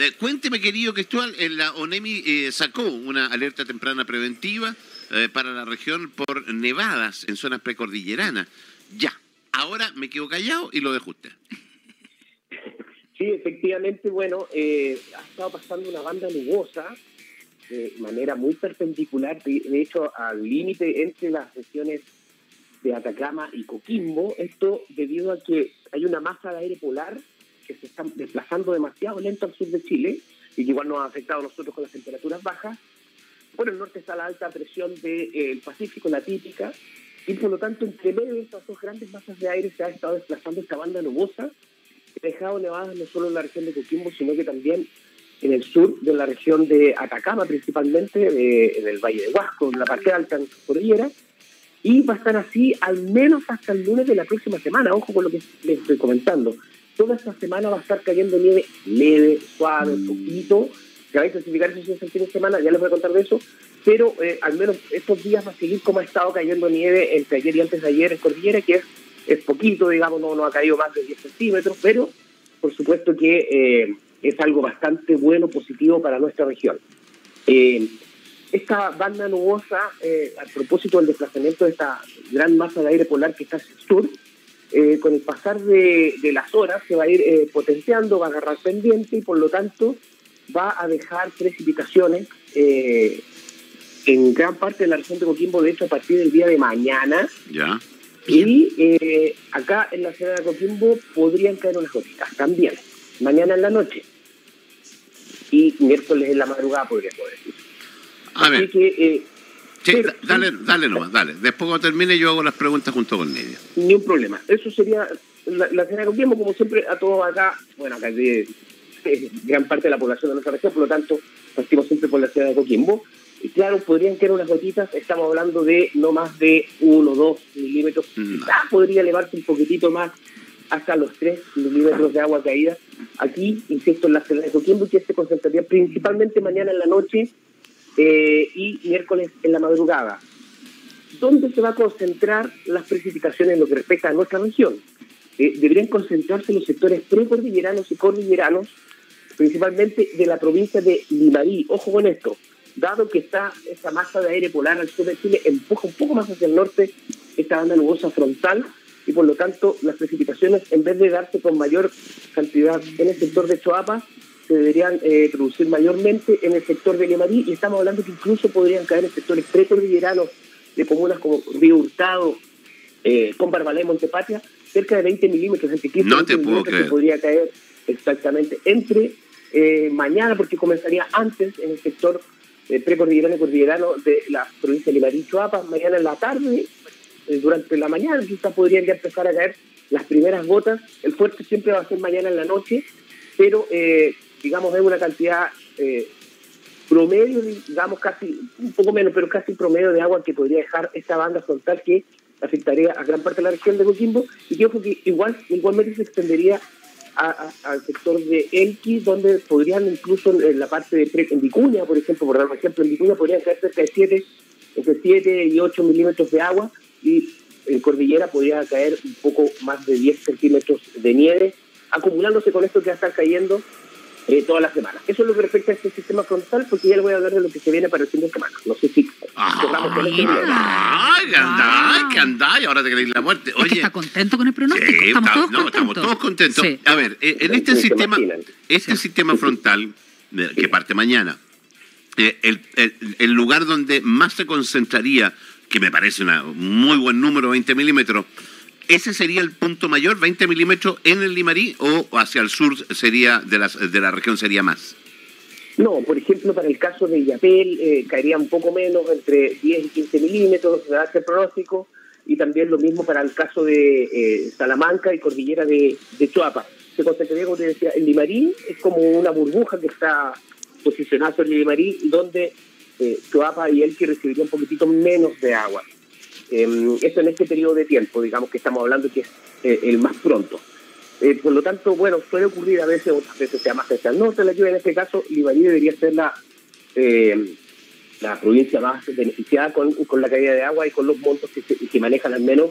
Eh, cuénteme, querido Cristóbal, eh, la ONEMI eh, sacó una alerta temprana preventiva para la región por nevadas en zonas precordilleranas. Ya, ahora me quedo callado y lo dejo usted. Sí, efectivamente, bueno, ha estado pasando una banda nubosa de manera muy perpendicular, de hecho, al límite entre las regiones de Atacama y Coquimbo, esto debido a que hay una masa de aire polar que se está desplazando demasiado lento al sur de Chile y que igual nos ha afectado a nosotros con las temperaturas bajas. Por el norte está la alta presión del eh, Pacífico, la típica, y por lo tanto entre medio de estas dos grandes masas de aire se ha estado desplazando esta banda nubosa que ha dejado nevadas no solo en la región de Coquimbo, sino que también en el sur de la región de Atacama principalmente, eh, en el Valle de Huasco, en la parte alta de la cordillera, y va a estar así al menos hasta el lunes de la próxima semana. Ojo con lo que les estoy comentando. Toda esta semana va a estar cayendo nieve leve, suave, poquito. Que va a intensificar eso el fin de semana, ya les voy a contar de eso. Pero eh, al menos estos días va a seguir como ha estado cayendo nieve entre ayer y antes de ayer en Cordillera, que es, es poquito, digamos, no, no ha caído más de 10 centímetros, pero por supuesto que eh, es algo bastante bueno, positivo para nuestra región. Eh, esta banda nubosa, eh, a propósito del desplazamiento de esta gran masa de aire polar que está hacia el sur, eh, con el pasar de, las horas se va a ir eh, potenciando, va a agarrar pendiente y por lo tanto va a dejar precipitaciones en gran parte de la región de Coquimbo, de hecho a partir del día de mañana. Ya. Y acá en la ciudad de Coquimbo podrían caer unas gotitas también, mañana en la noche. Y miércoles en la madrugada podría poder decir. A ver. Eh, dale, dale nomás, dale. Después cuando termine yo hago las preguntas junto con Nidia. Ni un problema. Eso sería la, la cena Coquimbo, como siempre, a todos acá, bueno, acá hay gran parte de la población de nuestra región, por lo tanto, partimos siempre por la ciudad de Coquimbo. Y claro, podrían quedar unas gotitas, estamos hablando de no más de 1 o 2 milímetros, quizás podría elevarse un poquitito más hasta los 3 milímetros de agua caída. Aquí, insisto, en la ciudad de Coquimbo, que se concentraría principalmente mañana en la noche eh, y miércoles en la madrugada. ¿Dónde se va a concentrar las precipitaciones en lo que respecta a nuestra región? Eh, deberían concentrarse en los sectores precordilleranos y cordilleranos, principalmente de la provincia de Limarí. Ojo con esto, dado que está esta masa de aire polar al sur de Chile, empuja un poco más hacia el norte esta banda nubosa frontal y por lo tanto las precipitaciones, en vez de darse con mayor cantidad en el sector de Choapa, se deberían eh, producir mayormente en el sector de Limarí y estamos hablando que incluso podrían caer en sectores precordilleranos de comunas como Río Hurtado, eh, con Barbalé, Montepatria, cerca de 20 milímetros, entre 15 no te puedo creer. que podría caer exactamente entre eh, mañana, porque comenzaría antes en el sector eh, precordillerano y cordillerano de la provincia de Limarí, Chuapa, mañana en la tarde, durante la mañana quizás podrían ya empezar a caer las primeras gotas, el fuerte siempre va a ser mañana en la noche, pero eh, digamos, es una cantidad eh, promedio, digamos, casi, un poco menos, pero casi promedio de agua que podría dejar esta banda frontal que afectaría a gran parte de la región de Coquimbo. Y que, que igual, igualmente se extendería al sector de Elqui, donde podrían incluso en la parte de en Vicuña, por ejemplo, por dar ejemplo, en Vicuña podrían caer cerca de 7, entre 7 y 8 milímetros de agua y en Cordillera podría caer un poco más de 10 centímetros de nieve, acumulándose con esto que va a estar cayendo eh, todas las semanas. Eso es lo que respecta a este sistema frontal, porque ya le voy a hablar de lo que se viene para el fin de semana. No sé si cerramos con este ¡Ay, que andáis, que andáis! Ahora te queréis la muerte. Oye, ¿Está contento con el pronóstico? ¿Estamos, todos no, estamos todos contentos. A ver, eh, en este sistema, este sistema frontal, que parte mañana, eh, el, el, el lugar donde más se concentraría, que me parece un muy buen número, 20 milímetros, ¿Ese sería el punto mayor, 20 milímetros en el Limarí o hacia el sur sería de la, de la región sería más? No, por ejemplo, para el caso de Yapel eh, caería un poco menos, entre 10 y 15 milímetros, se hace el pronóstico, y también lo mismo para el caso de eh, Salamanca y Cordillera de, de Chuapa. Se concentraría, como te decía, el Limarí es como una burbuja que está posicionada sobre el Limarí, donde eh, Chuapa y Elqui recibirían un poquitito menos de agua. Eh, eso en este periodo de tiempo, digamos que estamos hablando que es eh, el más pronto. Eh, por lo tanto, bueno, puede ocurrir a veces, otras veces sea más hacia el norte la lluvia. En este caso, Libarí debería ser la, eh, la provincia más beneficiada con, con, la caída de agua y con los montos que, se, manejan al menos.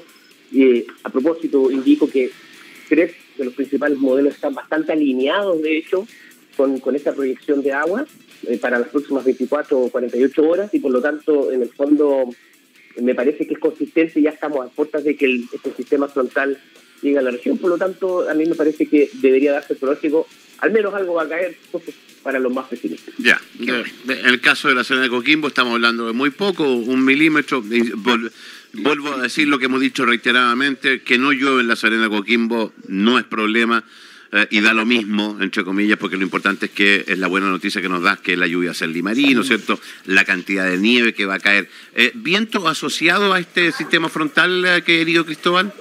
Y a propósito, indico que tres de los principales modelos están bastante alineados, de hecho, con, con esta proyección de agua eh, para las próximas 24 o 48 horas y por lo tanto, en el fondo, me parece que es consistente, ya estamos a puertas de que el, este sistema frontal llegue a la región, por lo tanto, a mí me parece que debería darse el pronóstico, al menos algo va a caer para los más pesimistas. Ya, en el caso de la zona de Coquimbo estamos hablando de muy poco, un milímetro, vuelvo a decir lo que hemos dicho reiteradamente, que no llueve en la Serena Coquimbo no es problema, eh, y da lo mismo, entre comillas, porque lo importante es que es la buena noticia que nos da que la lluvia limarí, ¿no es cierto? La cantidad de nieve que va a caer. Eh, ¿Viento asociado a este sistema frontal, eh, querido Cristóbal?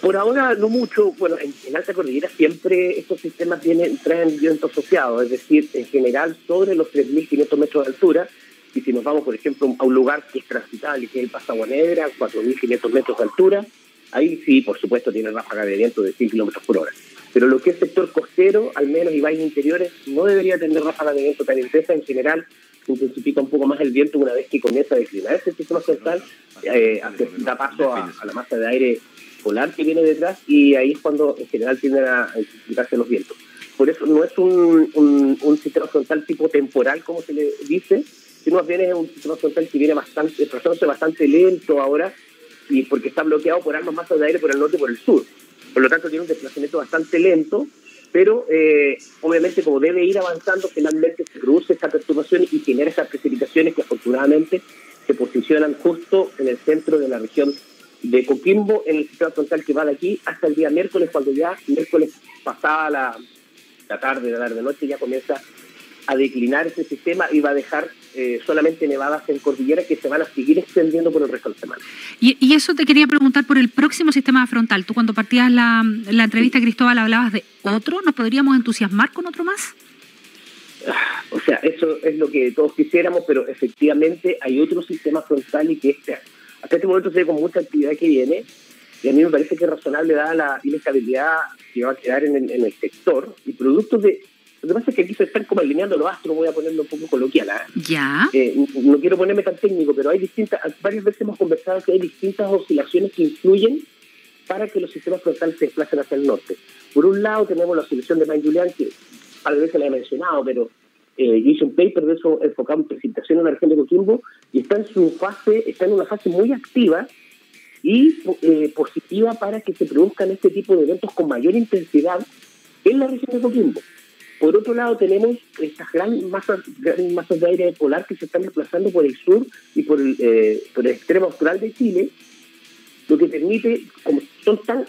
Por ahora no mucho. Bueno, en, alta cordillera siempre estos sistemas tienen, traen viento asociado, es decir, en general sobre los 3.500 metros de altura. Y si nos vamos, por ejemplo, a un lugar que es transitable, que es el Pasagua Negra, 4.500 metros de altura, ahí sí, por supuesto, tiene ráfaga de viento de 100 kilómetros por hora. Pero lo que es sector costero, al menos y valles interiores, no debería tener ráfagas de viento tan intensas. En general, se intensifica un poco más el viento una vez que comienza a declinar ese sistema central, eh, da paso a, la masa de aire polar que viene detrás y ahí es cuando en general tienden a intensificarse los vientos. Por eso no es un, un, sistema frontal tipo temporal, como se le dice, sino más bien es un sistema frontal que viene bastante, bastante lento ahora y porque está bloqueado por ambas masas de aire por el norte y por el sur. Por lo tanto, tiene un desplazamiento bastante lento, pero eh, obviamente como debe ir avanzando, finalmente se produce esta perturbación y genera esas precipitaciones que afortunadamente se posicionan justo en el centro de la región de Coquimbo, en el sistema frontal que va de aquí hasta el día miércoles, cuando ya miércoles pasada la, la tarde, la tarde-noche, ya comienza a declinar ese sistema y va a dejar eh, solamente nevadas en cordillera que se van a seguir extendiendo por el resto de la semana. Y, eso te quería preguntar por el próximo sistema frontal. Tú cuando partías la, la entrevista, Cristóbal, hablabas de otro. ¿Nos podríamos entusiasmar con otro más? Ah, o sea, eso es lo que todos quisiéramos, pero efectivamente hay otro sistema frontal y que este, hasta este momento se ve con mucha actividad que viene. Y a mí me parece que es razonable dada la inestabilidad que va a quedar en el, en el sector y productos de lo que pasa es que aquí se están como alineando los astros, voy a ponerlo un poco coloquial. ¿ah? Ya. Eh, no quiero ponerme tan técnico, pero hay distintas, varias veces hemos conversado que hay distintas oscilaciones que influyen para que los sistemas frontales se desplacen hacia el norte. Por un lado tenemos la oscilación de Main Julian, que a veces la he mencionado, pero eh, hice un paper de eso enfocado en presentación en la región de Coquimbo y está en su fase, está en una fase muy activa y eh, positiva para que se produzcan este tipo de eventos con mayor intensidad en la región de Coquimbo. Por otro lado, tenemos estas grandes masas, masas de aire polar que se están desplazando por el sur y por el, eh, por el extremo austral de Chile, lo que permite, como son tan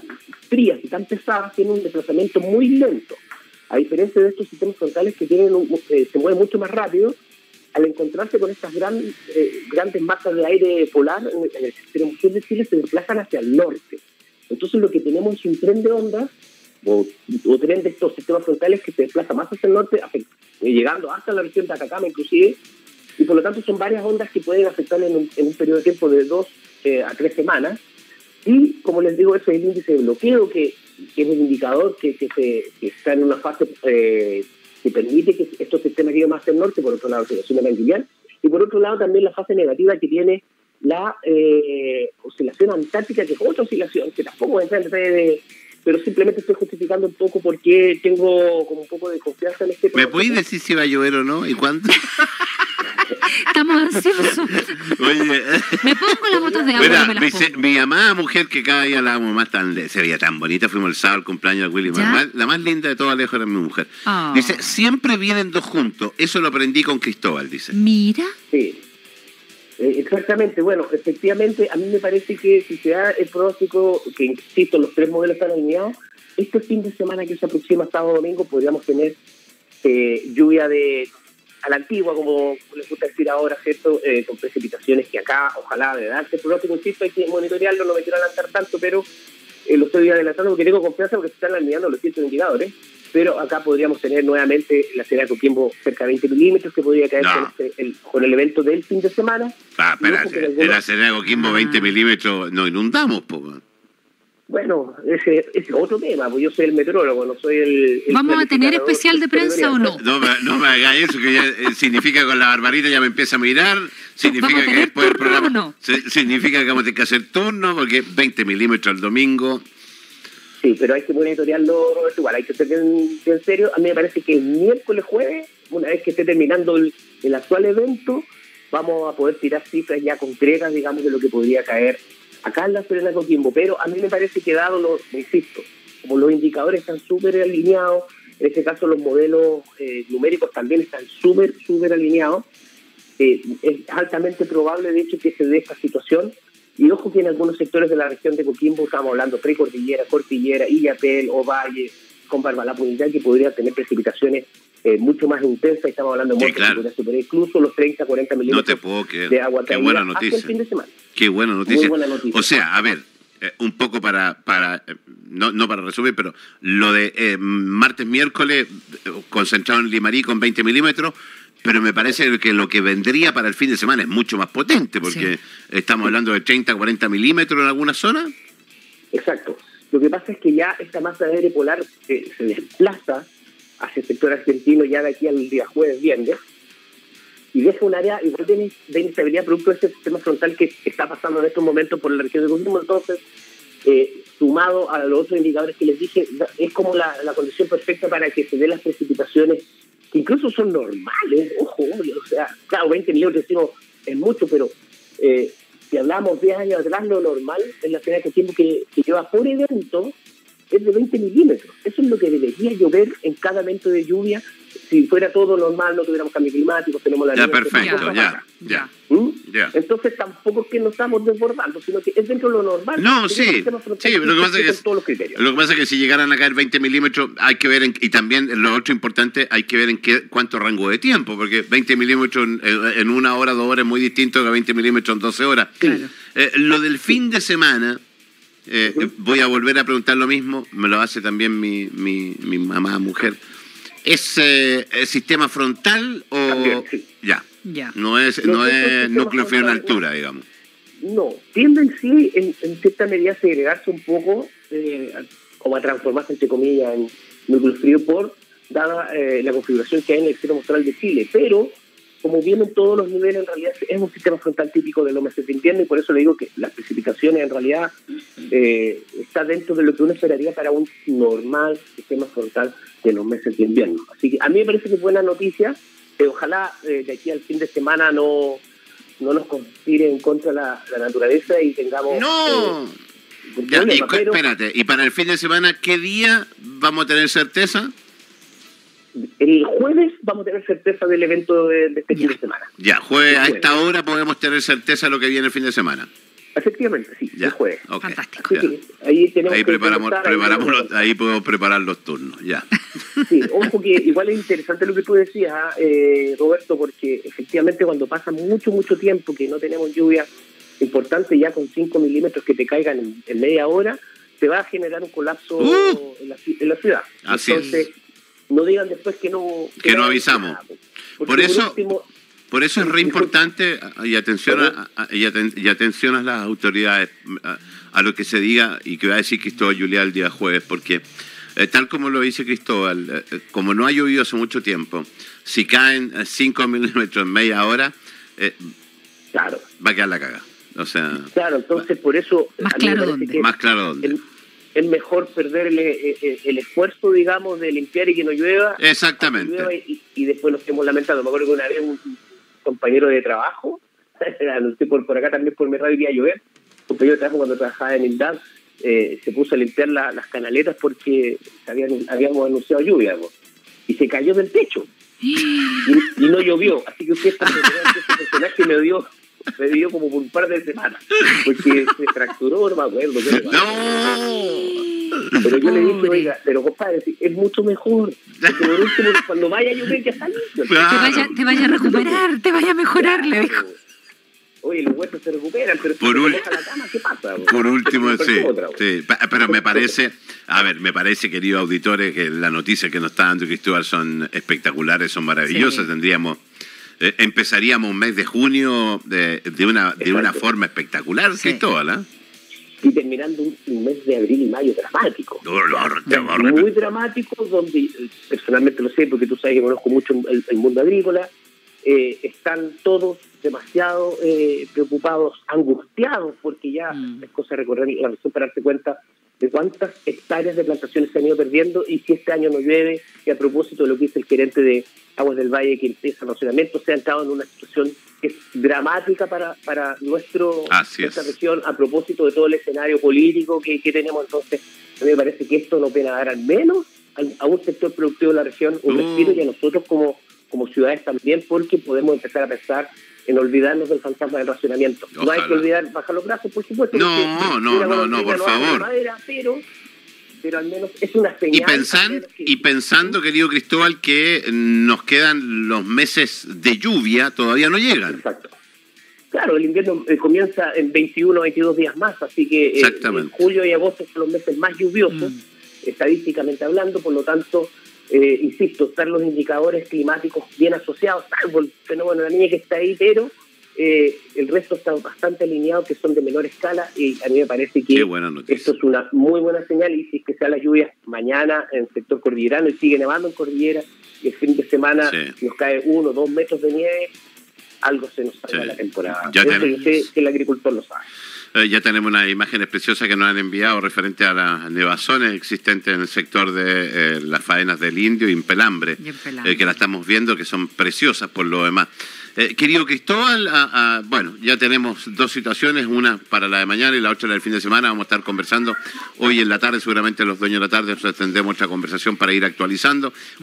frías y tan pesadas, tienen un desplazamiento muy lento. A diferencia de estos sistemas frontales que tienen eh, se mueven mucho más rápido, al encontrarse con estas gran, eh, grandes masas de aire polar en, el extremo sur de Chile, se desplazan hacia el norte. Entonces lo que tenemos es un tren de ondas o, o de estos sistemas frontales que se desplazan más hacia el norte, eh, llegando hasta la región de Atacama inclusive, y por lo tanto son varias ondas que pueden afectar en un, periodo de tiempo de dos eh, a tres semanas. Y como les digo, ese es el índice de bloqueo, que, es el indicador que, se, está en una fase eh, que permite que estos sistemas lleguen más hacia el norte, por otro lado, la oscilación de y por otro lado también la fase negativa que tiene la oscilación antártica, que es otra oscilación, que tampoco es de, pero simplemente estoy justificando un poco porque tengo como un poco de confianza en este ¿Me podéis decir si va a llover o no? ¿Y cuánto? Estamos ansiosos. Oye. Me pongo las botas de agua. me mi, mi, amada mujer, que cada día la amo más, tan, se veía tan bonita, fuimos el sábado al cumpleaños de Willy. La más linda de todas lejos era mi mujer. Oh. Dice, siempre vienen dos juntos. Eso lo aprendí con Cristóbal, dice. Mira. Sí. Eh, exactamente, bueno, efectivamente, a mí me parece que si se da el pronóstico, que insisto, los tres modelos están alineados, este fin de semana que se aproxima sábado domingo podríamos tener eh, lluvia de a la antigua, como les gusta decir ahora, ¿cierto? Eh, con precipitaciones que acá, ojalá, de darse el pronóstico, insisto, hay que monitorearlo, no me quiero adelantar tanto, pero lo estoy adelantando porque tengo confianza porque se están alineando los ciertos indicadores pero acá podríamos tener nuevamente la de Coquimbo cerca de 20 milímetros, que podría caer este, con, el, evento del fin de semana. Ah, pero en la de Coquimbo 20 ah. milímetros no inundamos, pues. Bueno, ese, es otro tema, pues yo soy el meteorólogo, no soy el... ¿Vamos a tener especial de prensa o no? No, no me hagas eso, que ya eh, significa con la barbarita ya me empieza a mirar, significa que después el programa... significa que vamos a tener que hacer turno, porque 20 milímetros el domingo... Sí, pero hay que monitorearlo, Roberto, igual hay que ser bien, serio. A mí me parece que el miércoles, jueves, una vez que esté terminando el, actual evento, vamos a poder tirar cifras ya concretas, digamos, de lo que podría caer acá en la Serena Coquimbo. Pero a mí me parece que dado, lo, insisto, como los indicadores están súper alineados, en este caso los modelos eh, numéricos también están súper, súper alineados, eh, es altamente probable, de hecho, que se dé esta situación. Y ojo que en algunos sectores de la región de Coquimbo, estamos hablando precordillera, cordillera, Illapel, Ovalle, con Barbalá-Punita, que podría tener precipitaciones eh, mucho más intensas. Estamos hablando de sí, superar incluso los 30, 40 milímetros de agua Qué buena noticia. el fin de semana. Qué buena noticia. buena noticia. O sea, a ver, eh, un poco para, para eh, no, no para resumir, pero lo de martes, miércoles, concentrado en Limarí con 20 milímetros, pero me parece que lo que vendría para el fin de semana es mucho más potente, porque estamos hablando de 30, 40 milímetros en alguna zona. Exacto. Lo que pasa es que ya esta masa de aire polar se desplaza hacia el sector argentino ya de aquí al día jueves, viernes, y deja un área igual de, inestabilidad producto de ese sistema frontal que está pasando en estos momentos por la región de Coquimbo. Entonces, eh, sumado a los otros indicadores que les dije, es como la, la condición perfecta para que se den las precipitaciones incluso son normales, ojo, o sea, claro, 20 millones es mucho, pero eh, si hablamos 10 años atrás, lo normal en la final de tiempo que, que lleva por evento es de 20 milímetros. Eso es lo que debería llover en cada evento de lluvia si fuera todo normal, no tuviéramos cambio climático, tenemos la... Ya, perfecto, ya, ¿Mm? ya. Entonces tampoco es que nos estamos desbordando, sino que es dentro de lo normal. No, sí, sí, lo que, pasa es que, todos los criterios. lo que pasa es que si llegaran a caer 20 milímetros, hay que ver, y también lo otro importante, hay que ver en qué cuánto rango de tiempo, porque 20 milímetros en, una hora, dos horas es muy distinto que 20 milímetros en 12 horas. Claro. Eh, lo del fin de semana... Eh, voy a volver a preguntar lo mismo, me lo hace también mi, mi, mi mamá mujer. ¿Es eh, el sistema frontal o...? Ya. ya. No es, no, es núcleo frío en altura, digamos. No, tienden sí en, cierta medida a segregarse un poco, eh, como a transformarse, entre comillas, en núcleo frío por, dada eh, la configuración que hay en el extremo austral de Chile. Pero como vienen en todos los niveles, en realidad es un sistema frontal típico de los meses de invierno y por eso le digo que las precipitaciones en realidad eh, está dentro de lo que uno esperaría para un normal sistema frontal de los meses de invierno. Así que a mí me parece que es buena noticia, que ojalá eh, de aquí al fin de semana no, no nos conspire en contra la, naturaleza y tengamos... No. Eh, espérate, ¿y para el fin de semana qué día vamos a tener certeza? El jueves vamos a tener certeza del evento de, este fin de semana. Ya, jueves, a esta hora podemos tener certeza de lo que viene el fin de semana. Efectivamente, sí, ya. el jueves. Fantástico. ahí tenemos ahí preparamos, preparamos ahí, podemos preparar los turnos, ya. Sí, ojo que igual es interesante lo que tú decías, eh, Roberto, porque efectivamente cuando pasa mucho, mucho tiempo que no tenemos lluvia importante, ya con 5 milímetros que te caigan en, media hora, te va a generar un colapso uh. en, la, ciudad. Así Entonces, no digan después que no... Que, no avisamos. Por eso... Por eso es re importante y atención a, y, atención a las autoridades a, lo que se diga y que va a decir Cristóbal Juliá el día jueves, porque eh, tal como lo dice Cristóbal, eh, eh, como no ha llovido hace mucho tiempo, si caen 5 milímetros en media hora, claro. va a quedar la caga. O sea, claro, entonces por eso... Más claro dónde. Más claro dónde es mejor perder eh, eh, el, esfuerzo, digamos, de limpiar y que no llueva. Exactamente. y, después nos hemos lamentado. Me acuerdo que una vez un compañero de trabajo, por, por acá también por mi radio iba a llover, un compañero de trabajo cuando trabajaba en el eh, se puso a limpiar las canaletas porque habíamos anunciado lluvia y se cayó del techo y, no llovió. Así que usted, este personaje me dio me dio como por un par de semanas, porque se fracturó, no me acuerdo. ¡No! Pero yo le dije, oiga, pero compadre, es mucho mejor. Porque por último, cuando vaya a llover, ya está listo. Te, vaya, te vaya a recuperar, te vaya a mejorar, le dijo. Oye, los huesos se recuperan, pero por si se la cama, ¿qué pasa? Por último, sí, sí. Pero me parece, a ver, me parece, querido auditores, que la noticia que nos está dando Cristóbal son espectaculares, son maravillosas. Tendríamos eh, empezaríamos un mes de junio de, de una, de una forma espectacular, sí. Cristóbal, ¿eh? Y terminando un, mes de abril y mayo dramático. muy dramático, donde eh, personalmente lo sé, porque tú sabes que conozco mucho el, mundo agrícola, eh, están todos demasiado preocupados, angustiados, porque ya mm. es cosa de recorrer la razón para darse cuenta de cuántas hectáreas de plantaciones se han ido perdiendo y si este año no llueve, y a propósito de lo que dice el gerente de Aguas del Valle, que empieza el racionamiento, se ha entrado en una situación que es dramática para, para nuestro, nuestra región, a propósito de todo el escenario político que, tenemos. Entonces, a mí me parece que esto nos viene a dar al menos a, un sector productivo de la región un respiro y a nosotros como, como ciudades también, porque podemos empezar a pensar en olvidarnos del fantasma del racionamiento. No hay que olvidar bajar los brazos, por supuesto. No, no, no, no, por favor. pero, pero al menos es una señal. Y, pensando, y pensando, querido Cristóbal, que nos quedan los meses de lluvia, todavía no llegan. Exacto. Claro, el invierno eh, comienza en 21 o 22 días más, así que eh, julio y agosto son los meses más lluviosos, mm. estadísticamente hablando, por lo tanto eh, insisto, están los indicadores climáticos bien asociados, salvo el fenómeno de la niña que está ahí, pero eh, el resto está bastante alineado, que son de menor escala, y a mí me parece que esto es una muy buena señal, y si es que sea las lluvias mañana en el sector cordillerano y sigue nevando en cordillera, y el fin de semana nos cae uno o dos metros de nieve, algo se nos salva la temporada. Ya Eso sé que el agricultor lo sabe. Eh, ya tenemos unas imágenes preciosas que nos han enviado referente a las nevazones existentes en el sector de eh, las faenas del Indio y en Pelambre, eh, que la estamos viendo, que son preciosas por lo demás. querido Cristóbal, bueno, ya tenemos dos situaciones, una para la de mañana y la otra la del fin de semana. Vamos a estar conversando hoy en la tarde, seguramente los dueños de la tarde nos extendemos nuestra conversación para ir actualizando.